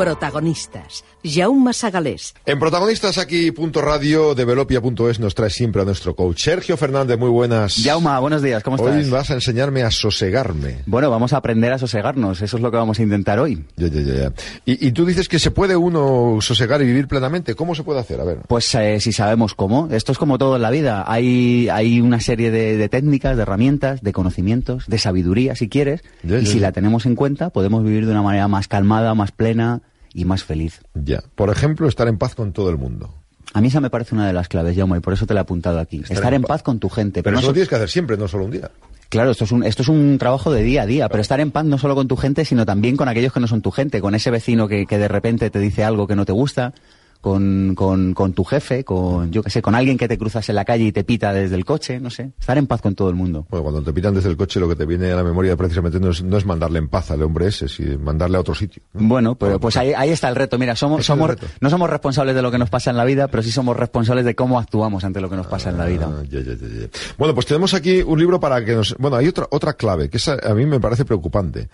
Protagonistas. Jaume Sagalés. En Protagonistas aquí, punto radio, developia.es nos trae siempre a nuestro coach. Sergio Fernández, muy buenas. Jauma, buenos días, ¿cómo estás? Hoy vas a enseñarme a sosegarme. Bueno, vamos a aprender a sosegarnos, eso es lo que vamos a intentar hoy. Ya, ya, ya, ya. Y, y tú dices que se puede uno sosegar y vivir plenamente. ¿Cómo se puede hacer? A ver. Pues eh, si sabemos cómo, esto es como todo en la vida. Hay, hay una serie de, de técnicas, de herramientas, de conocimientos, de sabiduría, si quieres, Ya, y ya, si ya. la tenemos en cuenta, podemos vivir de una manera más calmada, más plena y más feliz. Ya. Por ejemplo, estar en paz con todo el mundo. A mí esa me parece una de las claves, Jaume, y por eso te la he apuntado aquí. Estar, en paz. con tu gente. Pero no eso so- lo tienes que hacer siempre, no solo un día. Claro, esto es un, esto es un trabajo de día a día, pero estar en paz no solo con tu gente, sino también con aquellos que no son tu gente, con ese vecino que, que de repente te dice algo que no te gusta, con, con, con tu jefe, con, yo qué sé, con alguien que te cruzas en la calle y te pita desde el coche, no sé. Estar en paz con todo el mundo. Bueno, cuando te pitan desde el coche, lo que te viene a la memoria precisamente no es, no es mandarle en paz al hombre ese, sino mandarle a otro sitio. ¿no? Bueno, pero pues ahí, ahí está el reto. Mira, somos, somos, reto. no somos responsables de lo que nos pasa en la vida, pero sí somos responsables de cómo actuamos ante lo que nos pasa en la vida. Ah, ya, ya, ya, ya. Bueno, pues tenemos aquí un libro para que nos... Bueno, hay otra, otra clave, que esa a mí me parece preocupante.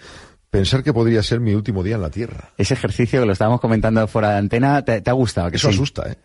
Pensar que podría ser mi último día en la Tierra. Ese ejercicio que lo estábamos comentando fuera de antena, ¿te, te ha gustado? que Eso sí? asusta, ¿eh?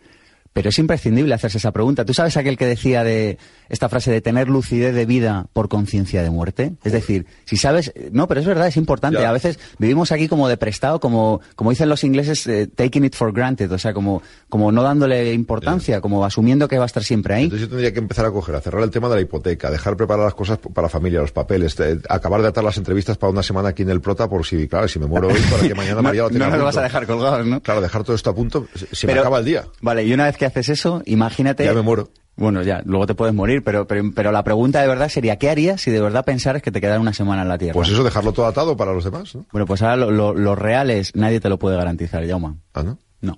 Pero es imprescindible hacerse esa pregunta. ¿Tú sabes aquel que decía de esta frase de tener lucidez de vida por conciencia de muerte? Es decir, si sabes, no, pero es verdad, es importante. Ya. A veces vivimos aquí como de prestado, como, como dicen los ingleses, eh, taking it for granted, o sea, como, como no dándole importancia, como asumiendo que va a estar siempre ahí. Entonces yo tendría que empezar a coger, a cerrar el tema de la hipoteca, dejar preparar las cosas para la familia, los papeles, eh, acabar de atar las entrevistas para una semana aquí en el Prota por si, claro, si me muero hoy, para que mañana No, María lo no tenga lo vas a dejar ¿no? Claro, dejar todo esto a punto, se, me acaba el día. Vale, y una vez que haces eso, imagínate. Ya me muero. Bueno, ya, luego te puedes morir, pero, pero, pero la pregunta de verdad sería, ¿qué harías si de verdad pensaras que te quedara una semana en la Tierra? Pues eso, dejarlo todo atado para los demás, ¿no? Bueno, pues ahora lo, lo, lo real es, nadie te lo puede garantizar, Jauma. Ah, ¿no? No.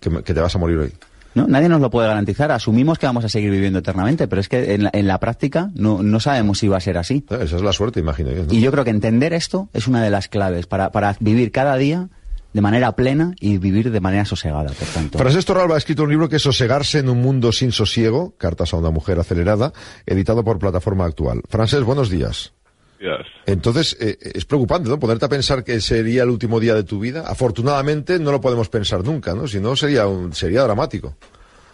Que, te vas a morir hoy. No, nadie nos lo puede garantizar. Asumimos que vamos a seguir viviendo eternamente, pero es que en la, en la práctica no, no sabemos si va a ser así. Eh, Esa es la suerte, imagino. Y yo creo que entender esto es una de las claves para, para vivir cada día de manera plena y vivir de manera sosegada, por tanto. Francés Torralba ha escrito un libro que es Sosegarse en un mundo sin sosiego, cartas a una mujer acelerada, editado por Plataforma Actual. Francés, buenos días. Entonces, eh, es preocupante, ¿no? Ponerte a pensar que sería el último día de tu vida. Afortunadamente no lo podemos pensar nunca, ¿no? Si no, sería, un, sería dramático.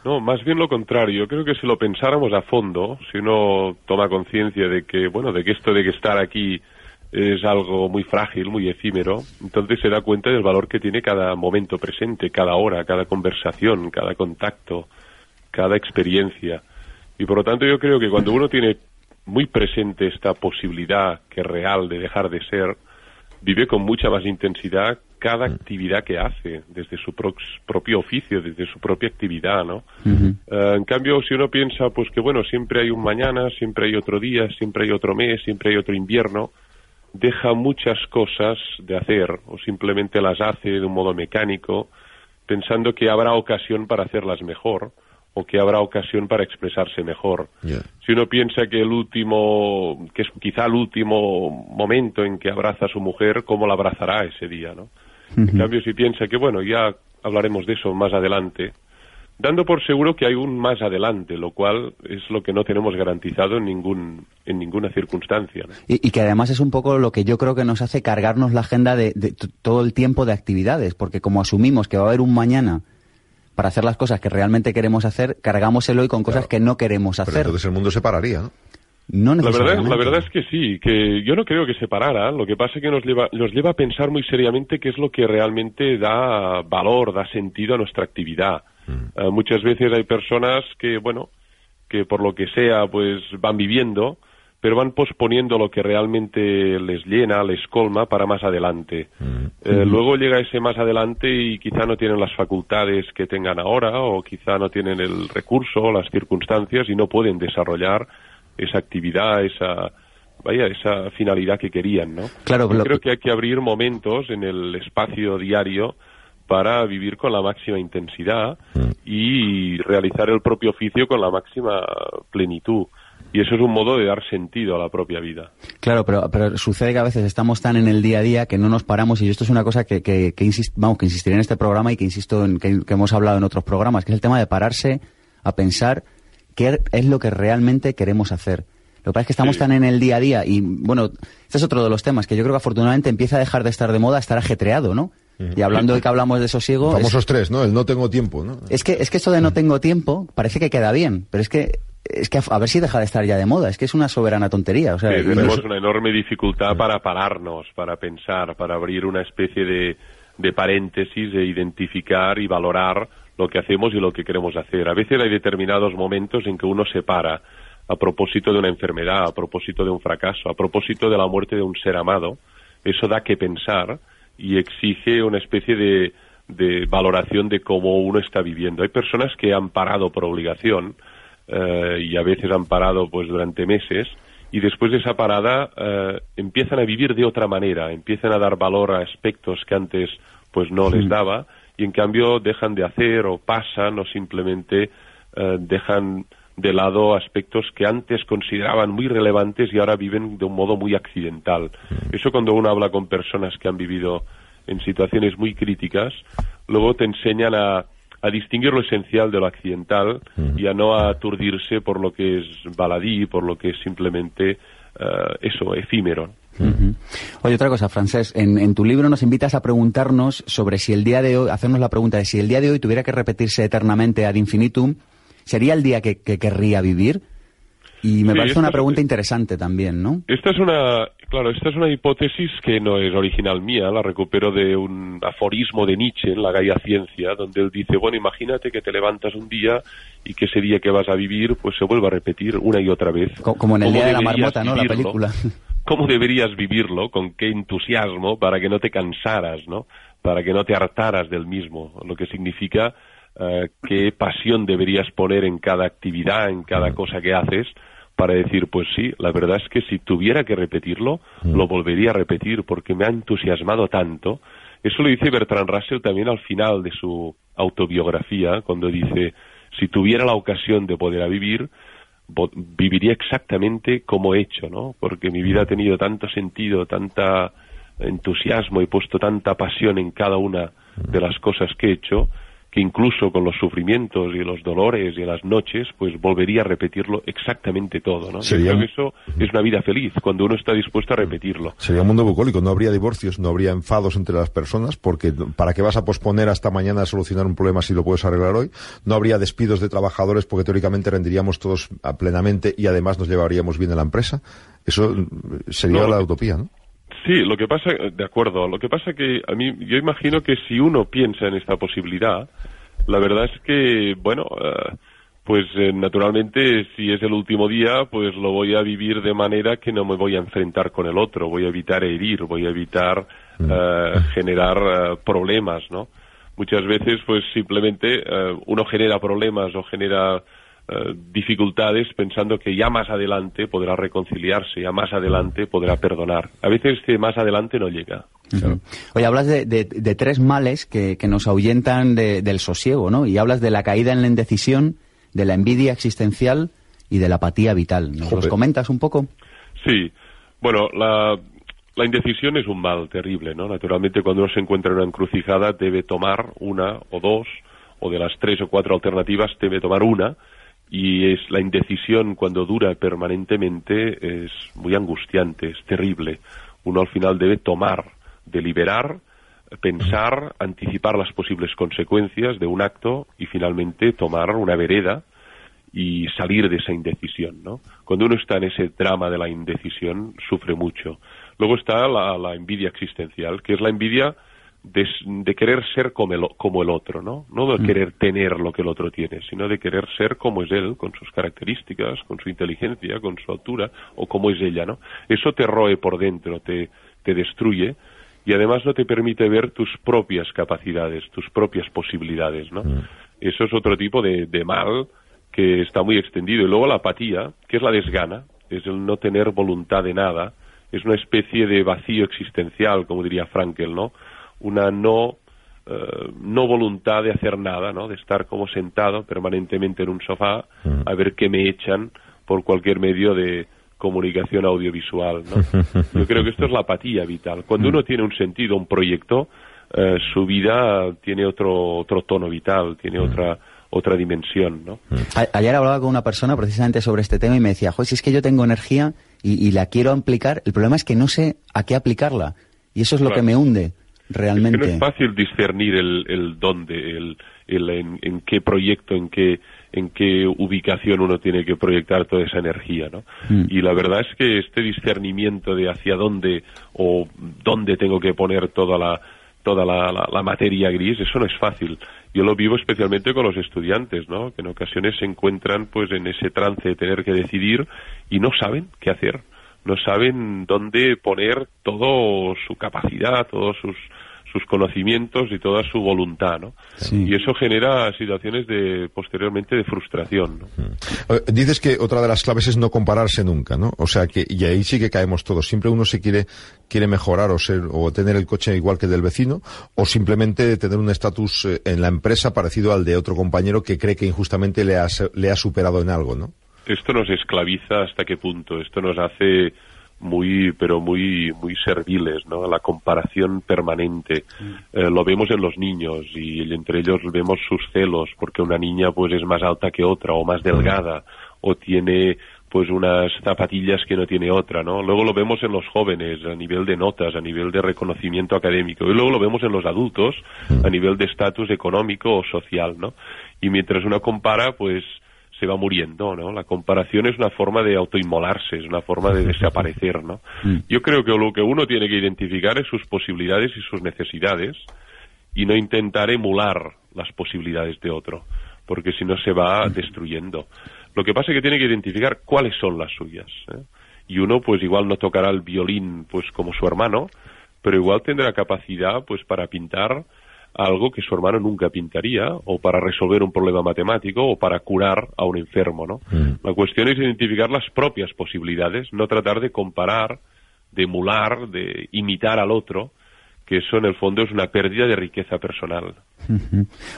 No, más bien lo contrario. Yo creo que si lo pensáramos a fondo, si uno toma conciencia de que, bueno, de que esto de que estar aquí es algo muy frágil, muy efímero, entonces se da cuenta del valor que tiene cada momento presente, cada hora, cada conversación, cada contacto, cada experiencia. Y por lo tanto yo creo que cuando uno tiene muy presente esta posibilidad que es real de dejar de ser, vive con mucha más intensidad cada actividad que hace, desde su prox- propio oficio, desde su propia actividad, ¿no? Eh, en cambio, si uno piensa, pues que bueno, siempre hay un mañana, siempre hay otro día, siempre hay otro mes, siempre hay otro invierno, deja muchas cosas de hacer o simplemente las hace de un modo mecánico, pensando que habrá ocasión para hacerlas mejor o que habrá ocasión para expresarse mejor. Si uno piensa que el último, que es quizá el último momento en que abraza a su mujer, ¿cómo la abrazará ese día, no? En cambio, si piensa que, bueno, ya hablaremos de eso más adelante, dando por seguro que hay un más adelante, lo cual es lo que no tenemos garantizado en ningún en ninguna circunstancia. ¿no? Y, y que además es un poco lo que yo creo que nos hace cargarnos la agenda de, de todo el tiempo de actividades, porque como asumimos que va a haber un mañana para hacer las cosas que realmente queremos hacer, cargamos el hoy con cosas Claro. que no queremos Pero hacer. entonces el mundo se pararía, ¿no? No La verdad, la verdad es que sí, que yo no creo que se parara. Lo que pasa es que nos lleva, nos lleva a pensar muy seriamente qué es lo que realmente da valor, da sentido a nuestra actividad. Eh, muchas veces hay personas que, bueno, que por lo que sea, pues van viviendo, pero van posponiendo lo que realmente les llena, les colma para más adelante. Eh, Luego llega ese más adelante y quizá no tienen las facultades que tengan ahora o quizá no tienen el recurso o las circunstancias y no pueden desarrollar esa actividad, esa vaya, esa finalidad que querían, ¿no? Claro, Yo creo que hay que abrir momentos en el espacio diario para vivir con la máxima intensidad y realizar el propio oficio con la máxima plenitud. Y eso es un modo de dar sentido a la propia vida. Claro, pero, pero sucede que a veces estamos tan en el día a día que no nos paramos y esto es una cosa que, que, que insist- vamos, que insistiré en este programa y que insisto en que, que hemos hablado en otros programas, que es el tema de pararse a pensar qué es lo que realmente queremos hacer. Lo que pasa es que estamos Sí. tan en el día a día y, bueno, este es otro de los temas que yo creo que afortunadamente empieza a dejar de estar de moda, estar ajetreado, ¿no? Y hablando de que hablamos de sosiego... es- Famosos tres, ¿no? El no tengo tiempo, ¿no? es que, es que esto de no tengo tiempo parece que queda bien, pero es que, es que a, a ver si deja de estar ya de moda. Es que es una soberana tontería. O sea, Sí, tenemos una enorme dificultad para pararnos, para pensar, para abrir una especie de, de paréntesis, de identificar y valorar lo que hacemos y lo que queremos hacer. A veces hay determinados momentos en que uno se para a propósito de una enfermedad, a propósito de un fracaso, a propósito de la muerte de un ser amado. Eso da que pensar y exige una especie de, de valoración de cómo uno está viviendo. Hay personas que han parado por obligación eh, y a veces han parado pues durante meses y después de esa parada eh, empiezan a vivir de otra manera, empiezan a dar valor a aspectos que antes pues no les daba y en cambio dejan de hacer o pasan o simplemente eh, dejan de lado aspectos que antes consideraban muy relevantes y ahora viven de un modo muy accidental. Eso cuando uno habla con personas que han vivido en situaciones muy críticas, luego te enseñan a, a distinguir lo esencial de lo accidental y a no aturdirse por lo que es baladí, por lo que es simplemente eh, eso, efímero. Oye, otra cosa, Francés, en, en tu libro nos invitas a preguntarnos sobre si el día de hoy, hacernos la pregunta de si el día de hoy tuviera que repetirse eternamente ad infinitum, ¿sería el día que, que querría vivir? Y me Sí, parece una es- pregunta interesante también, ¿no? Esta es una, claro, esta es una hipótesis que no es original mía, la recupero de un aforismo de Nietzsche en la Gaia Ciencia, donde él dice, bueno, imagínate que te levantas un día y que ese día que vas a vivir, pues se vuelve a repetir una y otra vez. Co- como en el ¿Cómo Día de la Marmota, ¿no? La película. ¿Cómo deberías vivirlo? ¿Con qué entusiasmo? Para que no te cansaras, ¿no? Para que no te hartaras del mismo. Lo que significa eh, qué pasión deberías poner en cada actividad, en cada cosa que haces, para decir, pues sí, la verdad es que si tuviera que repetirlo, lo volvería a repetir porque me ha entusiasmado tanto. Eso lo dice Bertrand Russell también al final de su autobiografía, cuando dice, si tuviera la ocasión de poder a vivir, viviría exactamente como he hecho, ¿no? Porque mi vida ha tenido tanto sentido, tanta entusiasmo, he puesto tanta pasión en cada una de las cosas que he hecho, que incluso con los sufrimientos y los dolores y las noches, pues volvería a repetirlo exactamente todo, ¿no? Yo Sería creo un- que eso es una vida feliz, cuando uno está dispuesto a repetirlo. Sería un mundo bucólico, no habría divorcios, no habría enfados entre las personas, porque ¿para qué vas a posponer hasta mañana a solucionar un problema si lo puedes arreglar hoy? No habría despidos de trabajadores porque teóricamente rendiríamos todos plenamente y además nos llevaríamos bien a la empresa. Eso mm, sería No, la utopía, ¿no? Sí, lo que pasa, de acuerdo, lo que pasa que a mí, yo imagino que si uno piensa en esta posibilidad, la verdad es que, bueno, eh, pues eh, naturalmente si es el último día, pues lo voy a vivir de manera que no me voy a enfrentar con el otro, voy a evitar herir, voy a evitar eh, generar eh, problemas, ¿no? Muchas veces, pues simplemente eh, uno genera problemas o genera eh, dificultades pensando que ya más adelante podrá reconciliarse, ya más adelante podrá perdonar. A veces este más adelante no llega. Oye, hablas de, de- de tres males que, que nos ahuyentan de- del sosiego, ¿no? Y hablas de la caída en la indecisión, de la envidia existencial y de la apatía vital. ¿Nos los comentas un poco? Sí, bueno, la, la indecisión es un mal terrible, ¿no? Naturalmente, cuando uno se encuentra en una encrucijada, debe tomar una o dos, o de las tres o cuatro alternativas, debe tomar una, y es la indecisión cuando dura permanentemente es muy angustiante, es terrible. Uno al final debe tomar, deliberar, pensar, anticipar las posibles consecuencias de un acto y finalmente tomar una vereda y salir de esa indecisión, ¿no? Cuando uno está en ese drama de la indecisión, sufre mucho. Luego está la, la envidia existencial, que es la envidia de, de querer ser como el, como el otro, ¿no? No de querer tener lo que el otro tiene, sino de querer ser como es él, con sus características, con su inteligencia, con su altura, o como es ella, ¿no? Eso te roe por dentro, te, te destruye, y además no te permite ver tus propias capacidades, tus propias posibilidades, ¿no? Eso es otro tipo de, de mal que está muy extendido. Y luego la apatía, que es la desgana, es el no tener voluntad de nada, es una especie de vacío existencial, como diría Frankel, ¿no? Una no, eh, no voluntad de hacer nada, ¿no? De estar como sentado permanentemente en un sofá a ver qué me echan por cualquier medio de comunicación audiovisual, ¿no? Yo creo que esto es la apatía vital. Cuando uno tiene un sentido, un proyecto, eh, su vida tiene otro, otro tono vital, tiene otra otra dimensión, ¿no? Ayer hablaba con una persona precisamente sobre este tema y me decía, Joder, si es que yo tengo energía y, y la quiero aplicar, el problema es que no sé a qué aplicarla. Y eso es lo Claro. que me hunde, Es que realmente. no es fácil discernir el, el dónde, el, el en, en qué proyecto, en qué, en qué ubicación uno tiene que proyectar toda esa energía, ¿no? Mm. Y la verdad es que este discernimiento de hacia dónde o dónde tengo que poner toda la toda la, la- la materia gris, eso no es fácil. Yo lo vivo especialmente con los estudiantes, ¿no? Que en ocasiones se encuentran pues en ese trance de tener que decidir y no saben qué hacer no saben dónde poner todo su capacidad, todos sus, sus conocimientos y toda su voluntad, ¿no? Sí. Y eso genera situaciones de posteriormente de frustración, ¿no? Eh, Dices que otra de las claves es no compararse nunca, ¿no? O sea que, y ahí sí que caemos todos. Siempre uno se quiere, quiere mejorar o ser, o tener el coche igual que el del vecino, o simplemente tener un estatus eh, en la empresa parecido al de otro compañero que cree que injustamente le ha, le ha superado en algo, ¿no? Esto nos esclaviza hasta qué punto, esto nos hace muy, pero muy, muy serviles, ¿no? La comparación permanente. Eh, lo vemos en los niños y entre ellos vemos sus celos porque una niña pues es más alta que otra o más delgada o tiene pues unas zapatillas que no tiene otra, ¿no? Luego lo vemos en los jóvenes a nivel de notas, a nivel de reconocimiento académico y luego lo vemos en los adultos a nivel de estatus económico o social, ¿no? Y mientras uno compara, pues se va muriendo, ¿no? La comparación es una forma de autoinmolarse, es una forma de desaparecer, ¿no? Yo creo que lo que uno tiene que identificar es sus posibilidades y sus necesidades y no intentar emular las posibilidades de otro, porque si no se va destruyendo. Lo que pasa es que tiene que identificar cuáles son las suyas. ¿eh? Y uno, pues igual no tocará el violín, pues como su hermano, pero igual tendrá capacidad, pues para pintar algo que su hermano nunca pintaría, o para resolver un problema matemático, o para curar a un enfermo, ¿no? La cuestión es identificar las propias posibilidades, no tratar de comparar, de emular, de imitar al otro, que eso en el fondo es una pérdida de riqueza personal.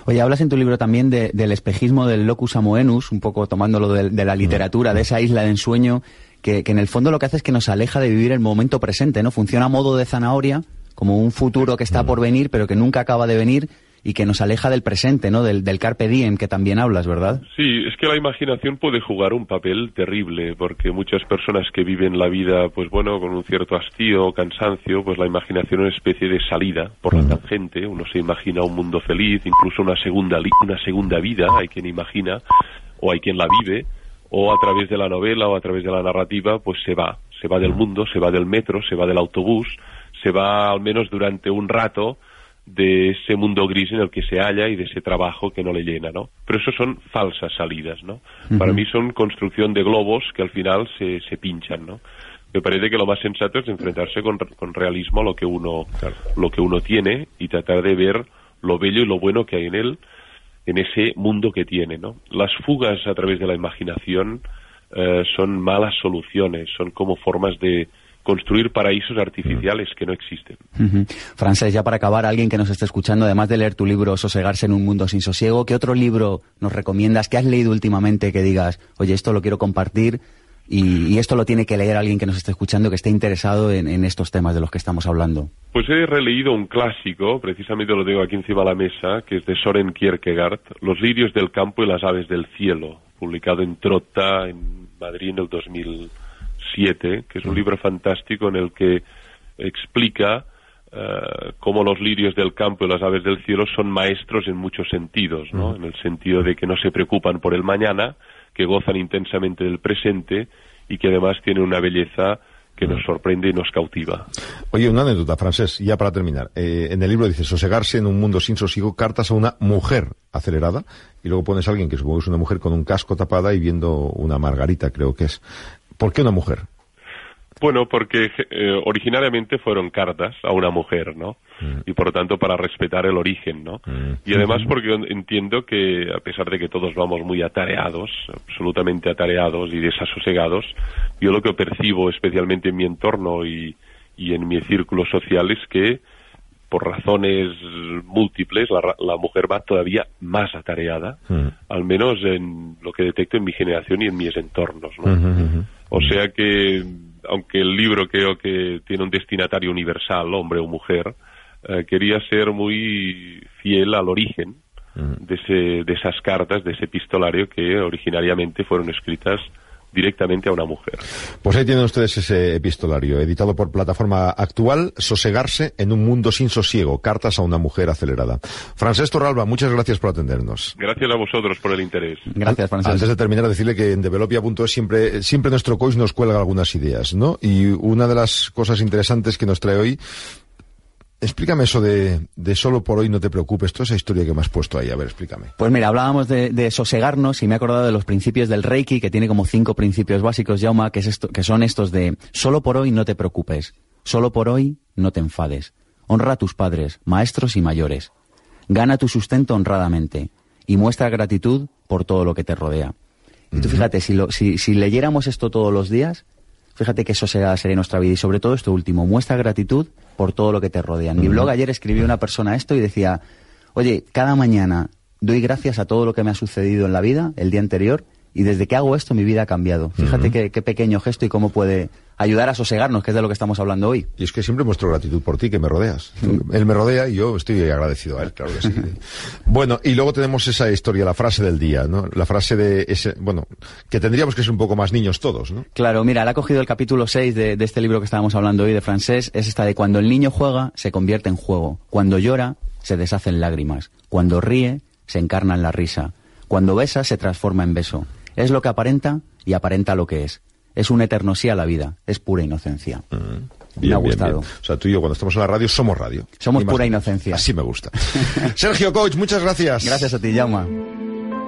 Oye, hablas en tu libro también de- del espejismo del locus amoenus, un poco tomándolo de, de la literatura, de esa isla de ensueño, que, que en el fondo lo que hace es que nos aleja de vivir el momento presente, ¿no? Funciona a modo de zanahoria, como un futuro que está por venir, pero que nunca acaba de venir y que nos aleja del presente, ¿no? Del, del carpe diem que también hablas, ¿verdad? Sí, es que la imaginación puede jugar un papel terrible, porque muchas personas que viven la vida, pues bueno, con un cierto hastío o cansancio, pues la imaginación es una especie de salida por la tangente. Uno se imagina un mundo feliz, incluso una segunda, li- una segunda vida, hay quien imagina, o hay quien la vive, o a través de la novela o a través de la narrativa, pues se va, se va del mundo, se va del metro, se va del autobús, se va al menos durante un rato de ese mundo gris en el que se halla y de ese trabajo que no le llena, ¿no? Pero eso son falsas salidas, ¿no? Para mí son construcción de globos que al final se, se pinchan, ¿no? Me parece que lo más sensato es enfrentarse con, con realismo a lo que uno lo que uno tiene y tratar de ver lo bello y lo bueno que hay en él en ese mundo que tiene, ¿no? Las fugas a través de la imaginación eh, son malas soluciones, son como formas de construir paraísos artificiales que no existen. Ujú. Francés, ya para acabar, alguien que nos esté escuchando, además de leer tu libro Sosegarse en un mundo sin sosiego, ¿qué otro libro nos recomiendas? ¿Qué has leído últimamente que digas, oye, esto lo quiero compartir y, y esto lo tiene que leer alguien que nos esté escuchando que esté interesado en, en estos temas de los que estamos hablando? Pues he releído un clásico, precisamente lo tengo aquí encima de la mesa, que es de Soren Kierkegaard, Los lirios del campo y las aves del cielo, publicado en Trota, en Madrid en el 2007, que es un libro fantástico en el que explica eh, cómo los lirios del campo y las aves del cielo son maestros en muchos sentidos, ¿no? En el sentido de que no se preocupan por el mañana, que que gozan intensamente del presente y que además tienen una belleza que nos sorprende y nos cautiva. Oye, una anécdota, Francés, ya para terminar. Eh, en el libro dice, sosegarse en un mundo sin sosiego, cartas a una mujer acelerada, y luego pones a alguien que supongo que es una mujer con un casco tapada y viendo una margarita, creo que es. ¿Por qué una mujer? Bueno, porque eh, originariamente fueron cartas a una mujer, ¿no? Mm. Y por lo tanto para respetar el origen, ¿no? Mm. Y además porque entiendo que a pesar de que todos vamos muy atareados, absolutamente atareados y desasosegados, yo lo que percibo especialmente en mi entorno y, y en mi círculo social es que por razones múltiples la, la mujer va todavía más atareada, mm. al menos en lo que detecto en mi generación y en mis entornos, ¿no? O sea que aunque el libro creo que tiene un destinatario universal, hombre o mujer, eh, quería ser muy fiel al origen de, ese, de esas cartas, de ese epistolario que originariamente fueron escritas directamente a una mujer. Pues ahí tienen ustedes ese epistolario, editado por plataforma actual, Sosegarse en un mundo sin sosiego, cartas a una mujer acelerada. Francés Torralba, muchas gracias por atendernos. Gracias a vosotros por el interés. Gracias, Francés. Antes de terminar, decirle que en developia.es siempre, siempre nuestro coach nos cuelga algunas ideas, ¿no? Y una de las cosas interesantes que nos trae hoy Explícame eso de, solo por hoy no te preocupes, toda esa historia que me has puesto ahí, a ver, explícame. Pues mira, hablábamos de, sosegarnos y me he acordado de los principios del Reiki, que tiene como cinco principios básicos, Jauma, que, es esto, que son estos de solo por hoy no te preocupes, solo por hoy no te enfades, honra a tus padres, maestros y mayores, gana tu sustento honradamente y muestra gratitud por todo lo que te rodea. Y tú fíjate, si, lo, si, si leyéramos esto todos los días, Fíjate que eso será, sería nuestra vida. Y sobre todo esto último, muestra gratitud por todo lo que te rodea. En mi blog ayer escribió una persona esto y decía, oye, cada mañana doy gracias a todo lo que me ha sucedido en la vida el día anterior y desde que hago esto mi vida ha cambiado. Fíjate qué, pequeño gesto y cómo puede ayudar a sosegarnos, que es de lo que estamos hablando hoy. Y es que siempre muestro gratitud por ti, que me rodeas. Él me rodea y yo estoy agradecido a él, claro que sí. bueno, y luego tenemos esa historia, la frase del día, ¿no? La frase de ese, bueno, que tendríamos que ser un poco más niños todos, ¿no? Claro, mira, le ha cogido el capítulo 6 de, de este libro que estábamos hablando hoy, de francés, es esta de cuando el niño juega, se convierte en juego. Cuando llora, se deshace en lágrimas. Cuando ríe, se encarna en la risa. Cuando besa, se transforma en beso. Es lo que aparenta y aparenta lo que es. Es un eterno sí a la vida. Es pura inocencia. Mm, me ha gustado. O sea, tú y yo cuando estamos en la radio somos radio. Somos pura inocencia. Así me gusta. Sergio Coach, muchas gracias. Gracias a ti, Jauma.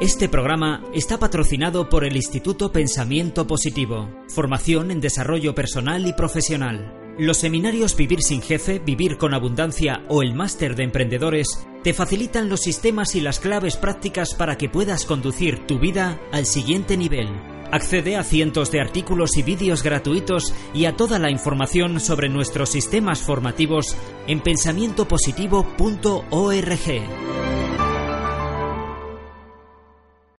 Este programa está patrocinado por el Instituto Pensamiento Positivo, formación en desarrollo personal y profesional. Los seminarios Vivir sin Jefe, Vivir con Abundancia o el Máster de Emprendedores te facilitan los sistemas y las claves prácticas para que puedas conducir tu vida al siguiente nivel. Accede a cientos de artículos y vídeos gratuitos y a toda la información sobre nuestros sistemas formativos en pensamientopositivo.org.